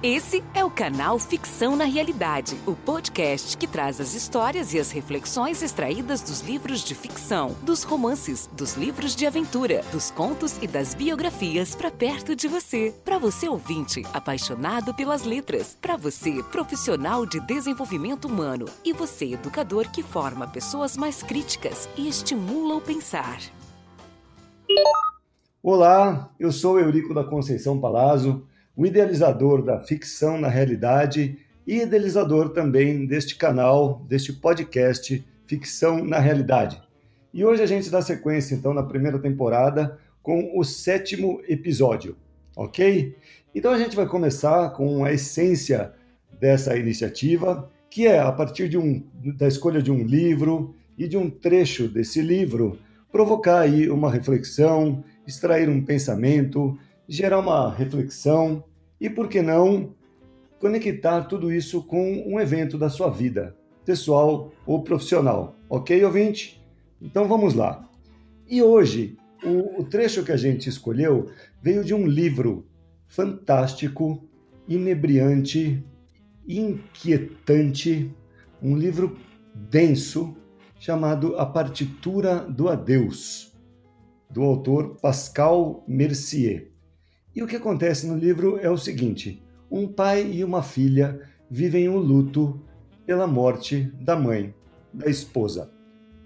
Esse é o canal Ficção na Realidade, o podcast que traz as histórias e as reflexões extraídas dos livros de ficção, dos romances, dos livros de aventura, dos contos e das biografias para perto de você. Para você ouvinte, apaixonado pelas letras, para você profissional de desenvolvimento humano e você educador que forma pessoas mais críticas e estimula o pensar. Olá, eu sou Eurico da Conceição Palazzo o idealizador da ficção na realidade e idealizador também deste canal, deste podcast Ficção na Realidade. E hoje a gente dá sequência, então, na primeira temporada com o sétimo episódio, ok? Então a gente vai começar com a essência dessa iniciativa, que é a partir de um, da escolha de um livro e de um trecho desse livro, provocar aí uma reflexão, extrair um pensamento, gerar uma reflexão e, por que não, conectar tudo isso com um evento da sua vida, pessoal ou profissional. Ok, ouvinte? Então vamos lá. E hoje, o, o trecho que a gente escolheu veio de um livro fantástico, inebriante, inquietante, um livro denso chamado A Partitura do Adeus, do autor Pascal Mercier. E o que acontece no livro é o seguinte: um pai e uma filha vivem um luto pela morte da mãe, da esposa.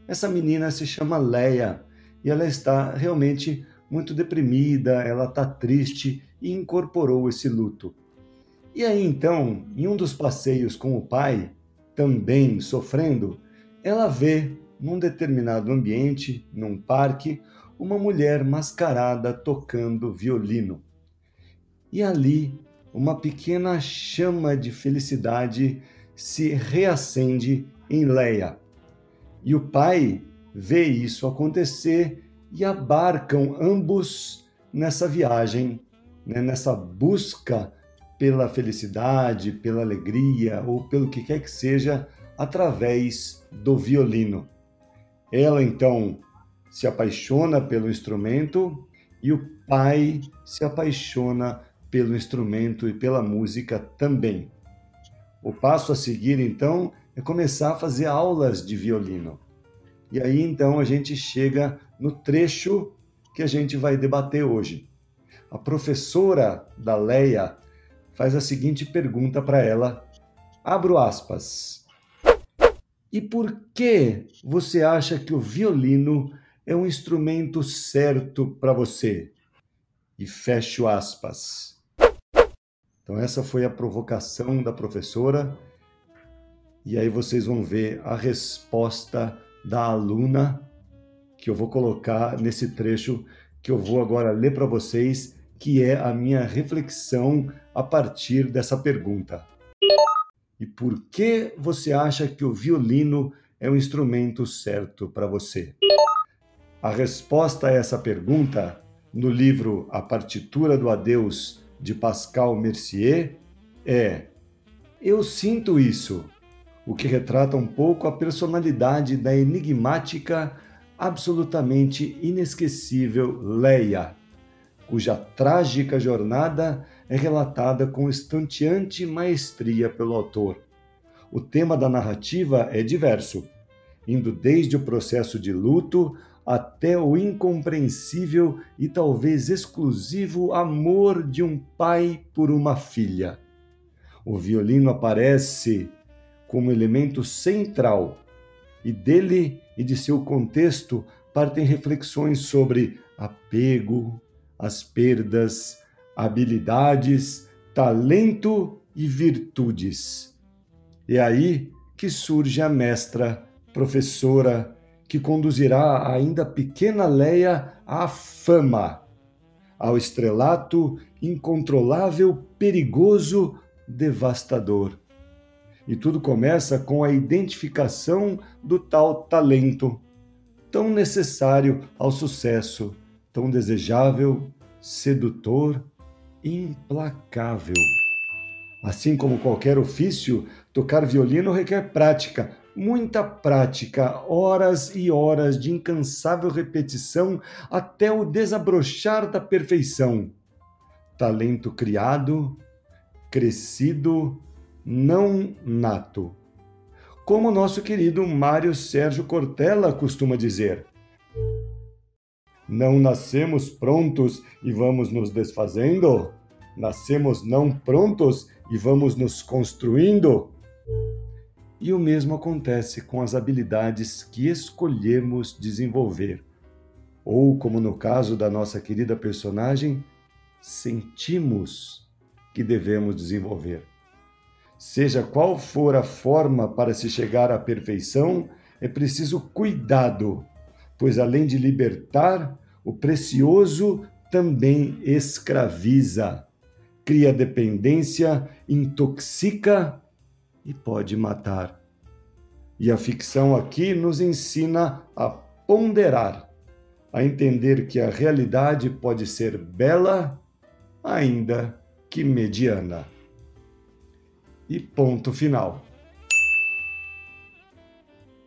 Essa menina se chama Leia e ela está realmente muito deprimida, ela está triste e incorporou esse luto. E aí então, em um dos passeios com o pai, também sofrendo, ela vê num determinado ambiente, num parque, uma mulher mascarada tocando violino. E ali, uma pequena chama de felicidade se reacende em Leia. E o pai vê isso acontecer e abarcam ambos nessa viagem, né, nessa busca pela felicidade, pela alegria ou pelo que quer que seja, através do violino. Ela então se apaixona pelo instrumento e o pai se apaixona pelo instrumento e pela música também. O passo a seguir, então, é começar a fazer aulas de violino. E aí, então, a gente chega no trecho que a gente vai debater hoje. A professora da Leia faz a seguinte pergunta para ela, abro aspas. E por que você acha que o violino é um instrumento certo para você? E fecho aspas. Então, essa foi a provocação da professora, e aí vocês vão ver a resposta da aluna, que eu vou colocar nesse trecho que eu vou agora ler para vocês, que é a minha reflexão a partir dessa pergunta. E por que você acha que o violino é o instrumento certo para você? A resposta a essa pergunta, no livro A Partitura do Adeus de Pascal Mercier é Eu sinto isso, o que retrata um pouco a personalidade da enigmática, absolutamente inesquecível Leia, cuja trágica jornada é relatada com estonteante maestria pelo autor. O tema da narrativa é diverso, indo desde o processo de luto até o incompreensível e talvez exclusivo amor de um pai por uma filha. O violino aparece como elemento central e dele e de seu contexto partem reflexões sobre apego, as perdas, habilidades, talento e virtudes. É aí que surge a mestra, professora, que conduzirá a ainda pequena Leia à fama, ao estrelato incontrolável, perigoso, devastador. E tudo começa com a identificação do tal talento, tão necessário ao sucesso, tão desejável, sedutor, implacável. Assim como qualquer ofício, tocar violino requer prática, muita prática, horas e horas de incansável repetição até o desabrochar da perfeição. Talento criado, crescido, não nato. Como nosso querido Mário Sérgio Cortella costuma dizer. Não nascemos prontos e vamos nos desfazendo? Nascemos não prontos e vamos nos construindo? E o mesmo acontece com as habilidades que escolhemos desenvolver. Ou, como no caso da nossa querida personagem, sentimos que devemos desenvolver. Seja qual for a forma para se chegar à perfeição, é preciso cuidado, pois além de libertar, o precioso também escraviza, cria dependência, intoxica e pode matar. E a ficção aqui nos ensina a ponderar, a entender que a realidade pode ser bela, ainda que mediana. E ponto final.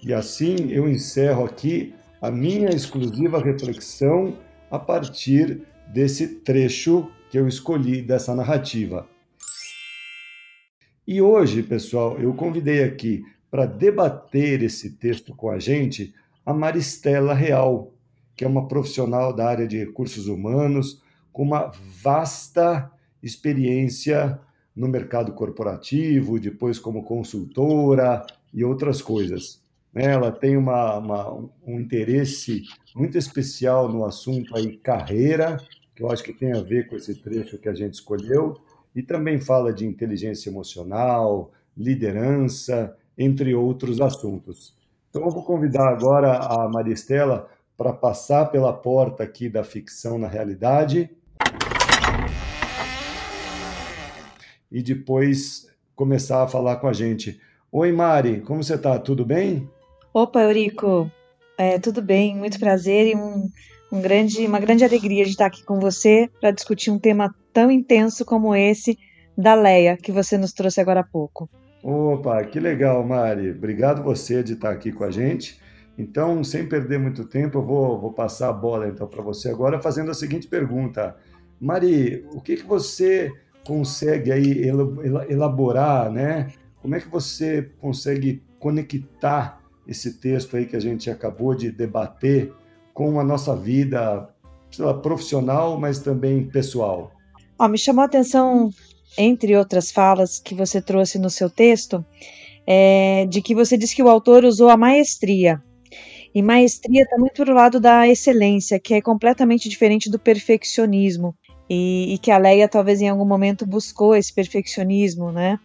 E assim eu encerro aqui a minha exclusiva reflexão a partir desse trecho que eu escolhi dessa narrativa. E hoje, pessoal, eu convidei aqui para debater esse texto com a gente a Maristela Real, que é uma profissional da área de recursos humanos com uma vasta experiência no mercado corporativo, depois como consultora e outras coisas. Né? Ela tem uma, uma, um interesse muito especial no assunto aí carreira, que eu acho que tem a ver com esse trecho que a gente escolheu, e também fala de inteligência emocional, liderança, entre outros assuntos. Então eu vou convidar agora a Maristela para passar pela porta aqui da ficção na realidade e depois começar a falar com a gente. Oi, Mari, como você está? Tudo bem? Opa, Eurico, é, tudo bem, muito prazer e um, um grande, uma grande alegria de estar aqui com você para discutir um tema tão intenso como esse da Leia, que você nos trouxe agora há pouco. Opa, que legal, Mari. Obrigado você de estar aqui com a gente. Então, sem perder muito tempo, eu vou, vou passar a bola então para você agora, fazendo a seguinte pergunta. Mari, o que, que você consegue aí elaborar, né? Como é que você consegue conectar esse texto aí que a gente acabou de debater com a nossa vida lá, profissional, mas também pessoal? Oh, me chamou a atenção, entre outras falas que você trouxe no seu texto, é, de que você disse que o autor usou a maestria. E maestria está muito para o lado da excelência, que é completamente diferente do perfeccionismo. E, e, que a Leia talvez em algum momento buscou esse perfeccionismo, né?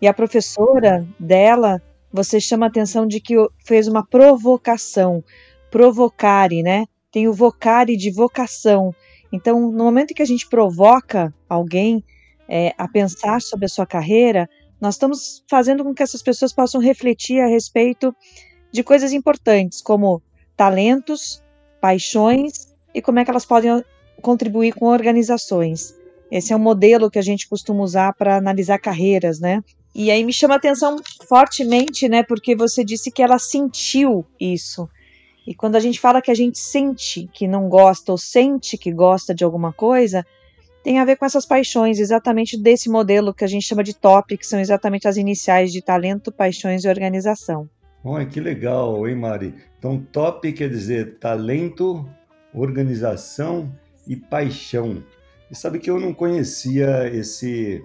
E a professora dela você chama a atenção de que fez uma provocação, provocare, né? Tem o vocare de vocação. Então, no momento que a gente provoca alguém é, a pensar sobre a sua carreira, nós estamos fazendo com que essas pessoas possam refletir a respeito de coisas importantes, como talentos, paixões e como é que elas podem contribuir com organizações. Esse é um modelo que a gente costuma usar para analisar carreiras, né? E aí me chama a atenção fortemente, né? Porque você disse que ela sentiu isso. E quando a gente fala que a gente sente que não gosta ou sente que gosta de alguma coisa, tem a ver com essas paixões, exatamente desse modelo que a gente chama de TOP, que são exatamente as iniciais de talento, paixões e organização. Olha que legal, hein, Mari? Então, TOP quer dizer talento, organização e paixão. E sabe que eu não conhecia esse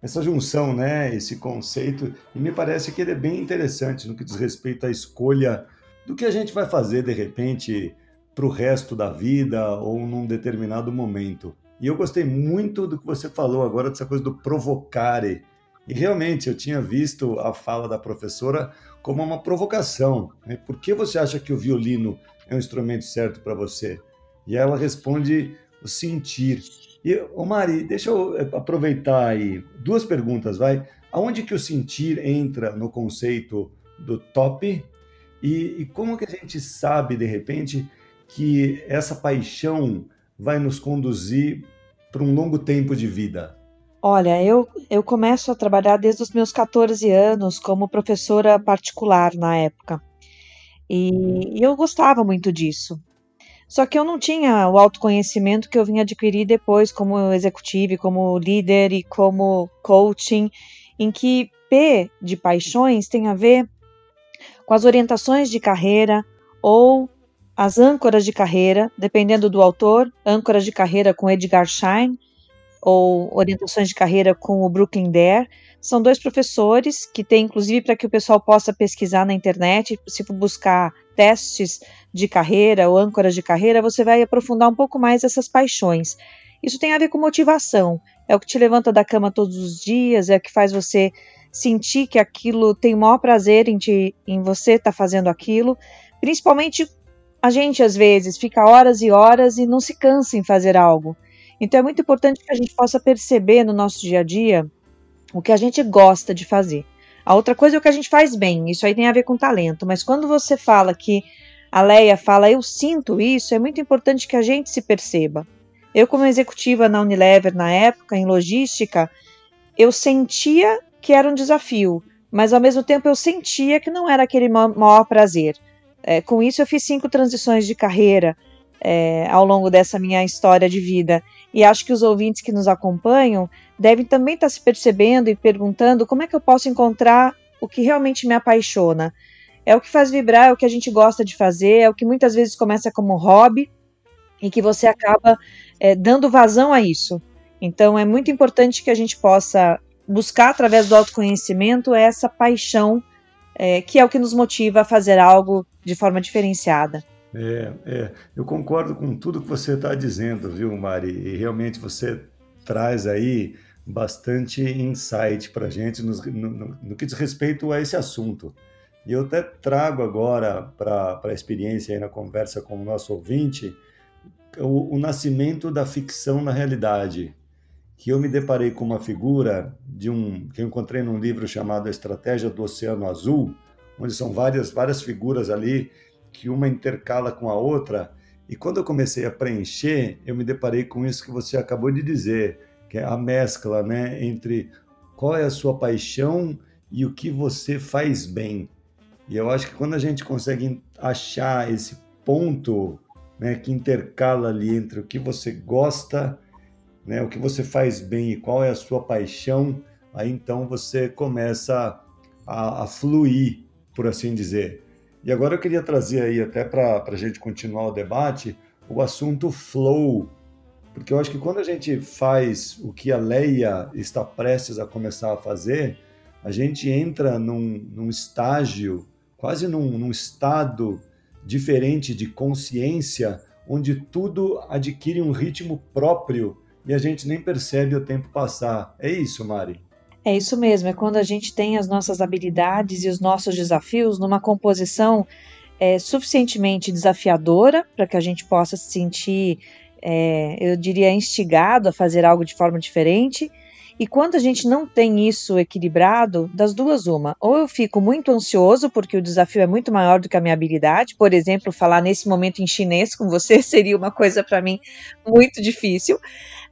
essa junção, né, esse conceito, e me parece que ele é bem interessante no que diz respeito à escolha do que a gente vai fazer de repente para o resto da vida ou num determinado momento. E eu gostei muito do que você falou agora dessa coisa do provocare. E realmente eu tinha visto a fala da professora como uma provocação. Né? Por que você acha que o violino é um instrumento certo para você? E ela responde o sentir. E, ô Mari, deixa eu eh, aproveitar aí duas perguntas, vai. Aonde que o sentir entra no conceito do top? E, e como que a gente sabe, de repente, que essa paixão vai nos conduzir para um longo tempo de vida? Olha, eu, eu começo a trabalhar desde os meus 14 anos como professora particular na época. E, e eu gostava muito disso. Só que eu não tinha o autoconhecimento que eu vim adquirir depois como executive, como líder e como coaching, em que P de paixões tem a ver com as orientações de carreira ou as âncoras de carreira, dependendo do autor, âncoras de carreira com Edgar Schein ou orientações de carreira com o Brooklyn Dare. São dois professores que têm, inclusive, para que o pessoal possa pesquisar na internet, se for buscar testes de carreira ou âncoras de carreira, você vai aprofundar um pouco mais essas paixões. Isso tem a ver com motivação. É o que te levanta da cama todos os dias, é o que faz você sentir que aquilo tem o maior prazer em, te, em você estar tá fazendo aquilo. Principalmente a gente, às vezes, fica horas e horas e não se cansa em fazer algo. Então é muito importante que a gente possa perceber no nosso dia a dia o que a gente gosta de fazer. A outra coisa é o que a gente faz bem, isso aí tem a ver com talento, mas quando você fala que a Leia fala eu sinto isso, é muito importante que a gente se perceba. Eu, como executiva na Unilever na época, em logística, eu sentia que era um desafio, mas ao mesmo tempo eu sentia que não era aquele maior prazer. É, com isso, eu fiz cinco transições de carreira é, ao longo dessa minha história de vida. E acho que os ouvintes que nos acompanham devem também estar se percebendo e perguntando como é que eu posso encontrar o que realmente me apaixona. É o que faz vibrar, é o que a gente gosta de fazer, é o que muitas vezes começa como hobby e que você acaba é, dando vazão a isso. Então é muito importante que a gente possa buscar através do autoconhecimento essa paixão é, que é o que nos motiva a fazer algo de forma diferenciada. É, é, eu concordo com tudo que você está dizendo, viu, Mari? E realmente você traz aí bastante insight para a gente no, no, no, que diz respeito a esse assunto. E eu até trago agora para a experiência aí na conversa com o nosso ouvinte o, o nascimento da ficção na realidade, que eu me deparei com uma figura de um que eu encontrei num livro chamado A Estratégia do Oceano Azul, onde são várias várias figuras ali que uma intercala com a outra. E quando eu comecei a preencher, eu me deparei com isso que você acabou de dizer, que é a mescla, né, entre qual é a sua paixão e o que você faz bem. E eu acho que quando a gente consegue achar esse ponto, né, que intercala ali entre o que você gosta né, o que você faz bem e qual é a sua paixão, aí então você começa a, a fluir, por assim dizer. E agora eu queria trazer aí, até para a gente continuar o debate, o assunto flow, porque eu acho que quando a gente faz o que a Leia está prestes a começar a fazer, a gente entra num, num estágio, quase num, num estado diferente de consciência, onde tudo adquire um ritmo próprio e a gente nem percebe o tempo passar. É isso, Mari? É isso mesmo, é quando a gente tem as nossas habilidades e os nossos desafios numa composição é, suficientemente desafiadora para que a gente possa se sentir, é, eu diria, instigado a fazer algo de forma diferente. E quando a gente não tem isso equilibrado, das duas, uma. Ou eu fico muito ansioso, porque o desafio é muito maior do que a minha habilidade. Por exemplo, falar nesse momento em chinês com você seria uma coisa para mim muito difícil.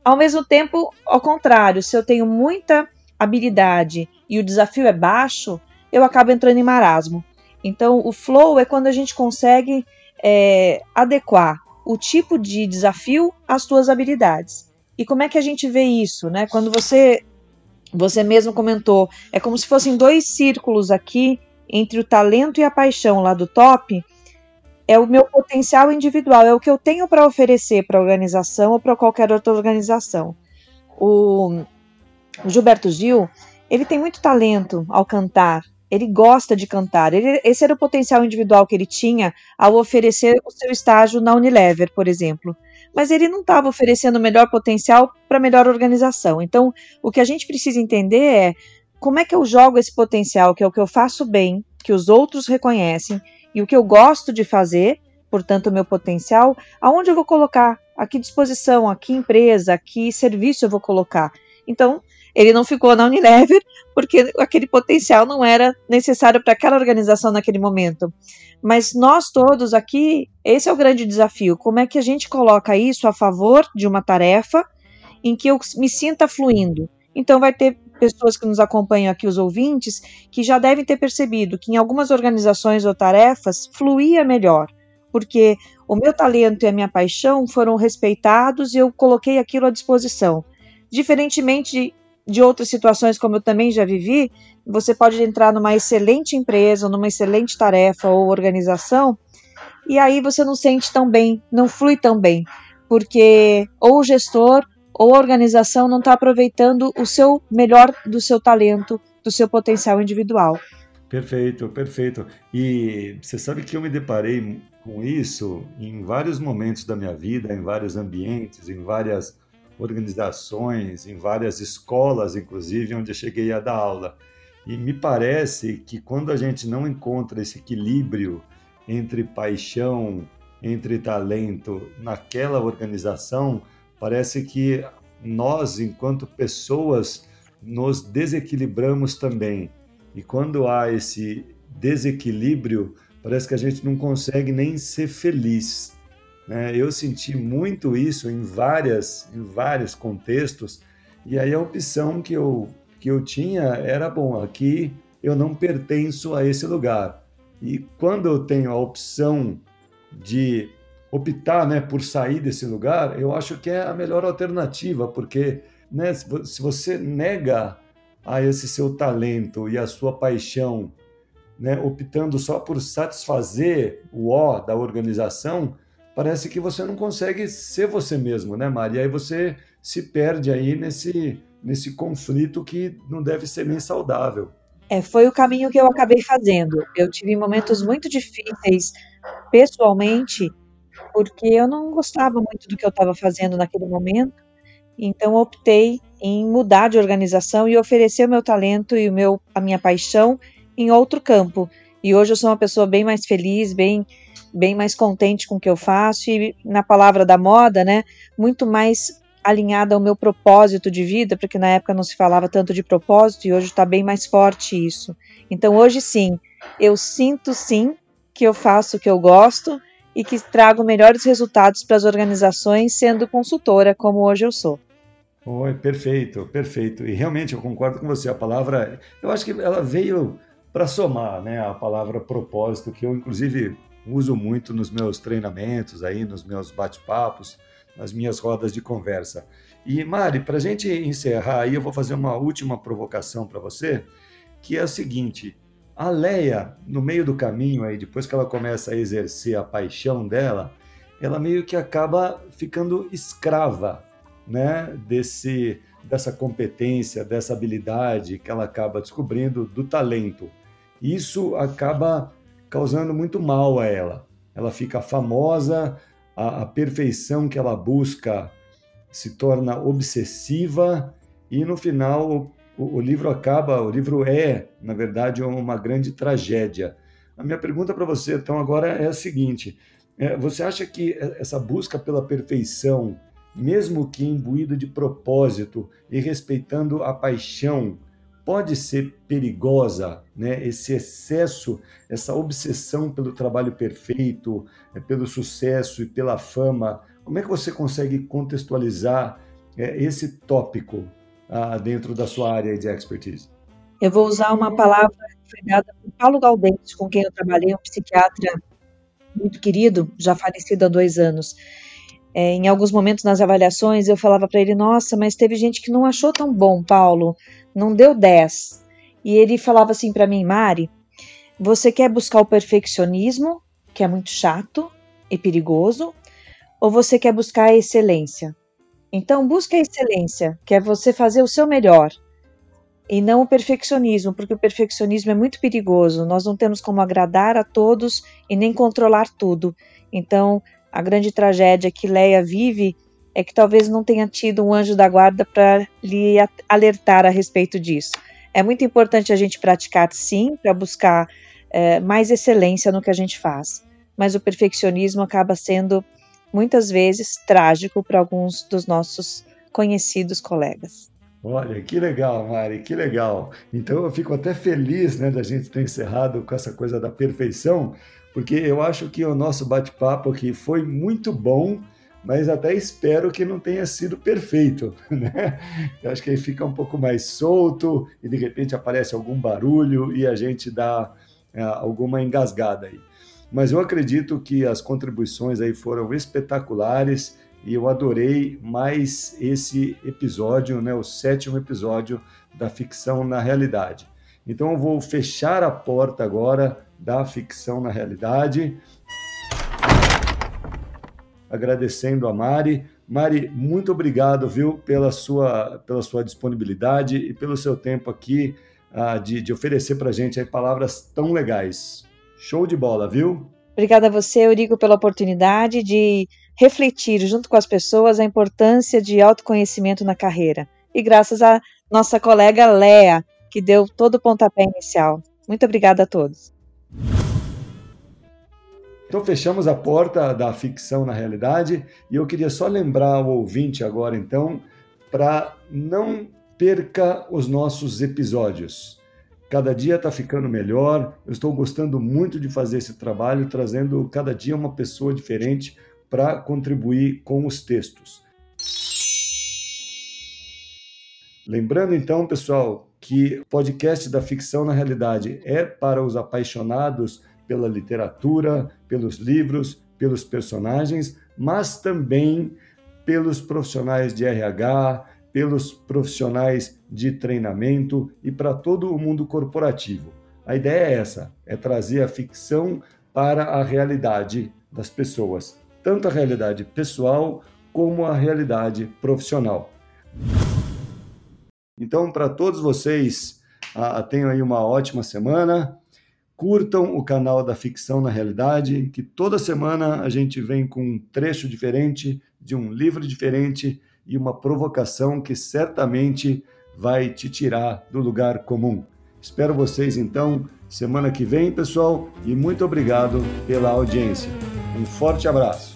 Ao mesmo tempo, ao contrário, se eu tenho muita habilidade e o desafio é baixo, eu acabo entrando em marasmo. Então, o flow é quando a gente consegue é, adequar o tipo de desafio às suas habilidades. E como é que a gente vê isso, né? Quando você você mesmo comentou, é como se fossem dois círculos aqui entre o talento e a paixão lá do top, é o meu potencial individual, é o que eu tenho para oferecer para a organização ou para qualquer outra organização. O, Gilberto Gil, ele tem muito talento ao cantar, ele gosta de cantar. Ele, esse era o potencial individual que ele tinha ao oferecer o seu estágio na Unilever, por exemplo. Mas ele não estava oferecendo o melhor potencial para a melhor organização. Então, o que a gente precisa entender é como é que eu jogo esse potencial, que é o que eu faço bem, que os outros reconhecem, e o que eu gosto de fazer, portanto, o meu potencial, aonde eu vou colocar? A que disposição, a que empresa, a que serviço eu vou colocar? Então, ele não ficou na Unilever porque aquele potencial não era necessário para aquela organização naquele momento. Mas nós todos aqui, esse é o grande desafio: como é que a gente coloca isso a favor de uma tarefa em que eu me sinta fluindo? Então, vai ter pessoas que nos acompanham aqui, os ouvintes, que já devem ter percebido que em algumas organizações ou tarefas fluía melhor, porque o meu talento e a minha paixão foram respeitados e eu coloquei aquilo à disposição. Diferentemente de, outras situações, como eu também já vivi, você pode entrar numa excelente empresa, numa excelente tarefa ou organização, e aí você não sente tão bem, não flui tão bem, porque ou o gestor ou a organização não está aproveitando o seu melhor do seu talento, do seu potencial individual. Perfeito, perfeito. E você sabe que eu me deparei com isso em vários momentos da minha vida, em vários ambientes, em várias organizações, em várias escolas, inclusive, onde eu cheguei a dar aula. E me parece que quando a gente não encontra esse equilíbrio entre paixão, entre talento naquela organização, parece que nós, enquanto pessoas, nos desequilibramos também. E quando há esse desequilíbrio, parece que a gente não consegue nem ser feliz. Né? Eu senti muito isso em várias, em vários contextos. E aí a opção que eu que eu tinha era bom. Aqui eu não pertenço a esse lugar. E quando eu tenho a opção de optar né, por sair desse lugar, eu acho que é a melhor alternativa, porque né, se você nega a esse seu talento e a sua paixão, né, optando só por satisfazer o ó da organização, parece que você não consegue ser você mesmo, né, Maria? E aí você se perde aí nesse, nesse conflito que não deve ser nem saudável. É, foi o caminho que eu acabei fazendo. Eu tive momentos muito difíceis pessoalmente porque eu não gostava muito do que eu estava fazendo naquele momento, então optei em mudar de organização e oferecer o meu talento e o meu, a minha paixão em outro campo. E hoje eu sou uma pessoa bem mais feliz, bem, bem mais contente com o que eu faço e, na palavra da moda, né, muito mais alinhada ao meu propósito de vida, porque na época não se falava tanto de propósito e hoje está bem mais forte isso. Então hoje sim, eu sinto sim que eu faço o que eu gosto e que trago melhores resultados para as organizações sendo consultora, como hoje eu sou. Oi, perfeito, perfeito. E realmente eu concordo com você. A palavra, eu acho que ela veio para somar, né? A palavra propósito, que eu inclusive uso muito nos meus treinamentos, aí, nos meus bate-papos, nas minhas rodas de conversa. E Mari, para a gente encerrar aí, eu vou fazer uma última provocação para você, que é o seguinte: a Leia, no meio do caminho aí, depois que ela começa a exercer a paixão dela, ela meio que acaba ficando escrava, né, desse dessa competência, dessa habilidade que ela acaba descobrindo do talento. Isso acaba causando muito mal a ela. Ela fica famosa, a, a perfeição que ela busca se torna obsessiva e no final o, o livro acaba, o livro é, na verdade, uma grande tragédia. A minha pergunta para você, então, agora é a seguinte: é, você acha que essa busca pela perfeição, mesmo que imbuído de propósito e respeitando a paixão, pode ser perigosa, né? Esse excesso, essa obsessão pelo trabalho perfeito, é, pelo sucesso e pela fama. Como é que você consegue contextualizar é, esse tópico ah, dentro da sua área de expertise? Eu vou usar uma palavra que foi dada por Paulo Galdente, com quem eu trabalhei, um psiquiatra muito querido, já falecido há dois anos. É, em alguns momentos nas avaliações eu falava para ele: Nossa, mas teve gente que não achou tão bom, Paulo, não deu 10. E ele falava assim para mim: Mari, você quer buscar o perfeccionismo, que é muito chato e perigoso, ou você quer buscar a excelência? Então, busque a excelência, que é você fazer o seu melhor, e não o perfeccionismo, porque o perfeccionismo é muito perigoso. Nós não temos como agradar a todos e nem controlar tudo. Então, a grande tragédia que Leia vive é que talvez não tenha tido um anjo da guarda para lhe alertar a respeito disso. É muito importante a gente praticar, sim, para buscar é, mais excelência no que a gente faz, mas o perfeccionismo acaba sendo muitas vezes trágico para alguns dos nossos conhecidos colegas. Olha, que legal, Mari, que legal. Então eu fico até feliz né, da gente ter encerrado com essa coisa da perfeição, porque eu acho que o nosso bate-papo aqui foi muito bom, mas até espero que não tenha sido perfeito. Né? Eu acho que aí fica um pouco mais solto e de repente aparece algum barulho e a gente dá é, alguma engasgada aí. Mas eu acredito que as contribuições aí foram espetaculares e eu adorei mais esse episódio, né, o sétimo episódio da ficção na realidade. Então eu vou fechar a porta agora da ficção na realidade, agradecendo a Mari. Mari, muito obrigado, viu, pela sua, pela sua disponibilidade e pelo seu tempo aqui uh, de, de oferecer para a gente aí palavras tão legais. Show de bola, viu? Obrigada a você, Eurico, pela oportunidade de refletir junto com as pessoas a importância de autoconhecimento na carreira. E graças a nossa colega Lea, que deu todo o pontapé inicial. Muito obrigada a todos. Então fechamos a porta da ficção na realidade e eu queria só lembrar o ouvinte agora então para não perca os nossos episódios. Cada dia está ficando melhor. Eu estou gostando muito de fazer esse trabalho, trazendo cada dia uma pessoa diferente para contribuir com os textos. Lembrando então, pessoal, que o podcast da ficção na realidade é para os apaixonados pela literatura, pelos livros, pelos personagens, mas também pelos profissionais de RH, pelos profissionais de treinamento e para todo o mundo corporativo. A ideia é essa: é trazer a ficção para a realidade das pessoas, tanto a realidade pessoal como a realidade profissional. Então, para todos vocês, tenham aí uma ótima semana. Curtam o canal da Ficção na Realidade, que toda semana a gente vem com um trecho diferente, de um livro diferente e uma provocação que certamente vai te tirar do lugar comum. Espero vocês então semana que vem, pessoal, e muito obrigado pela audiência. Um forte abraço.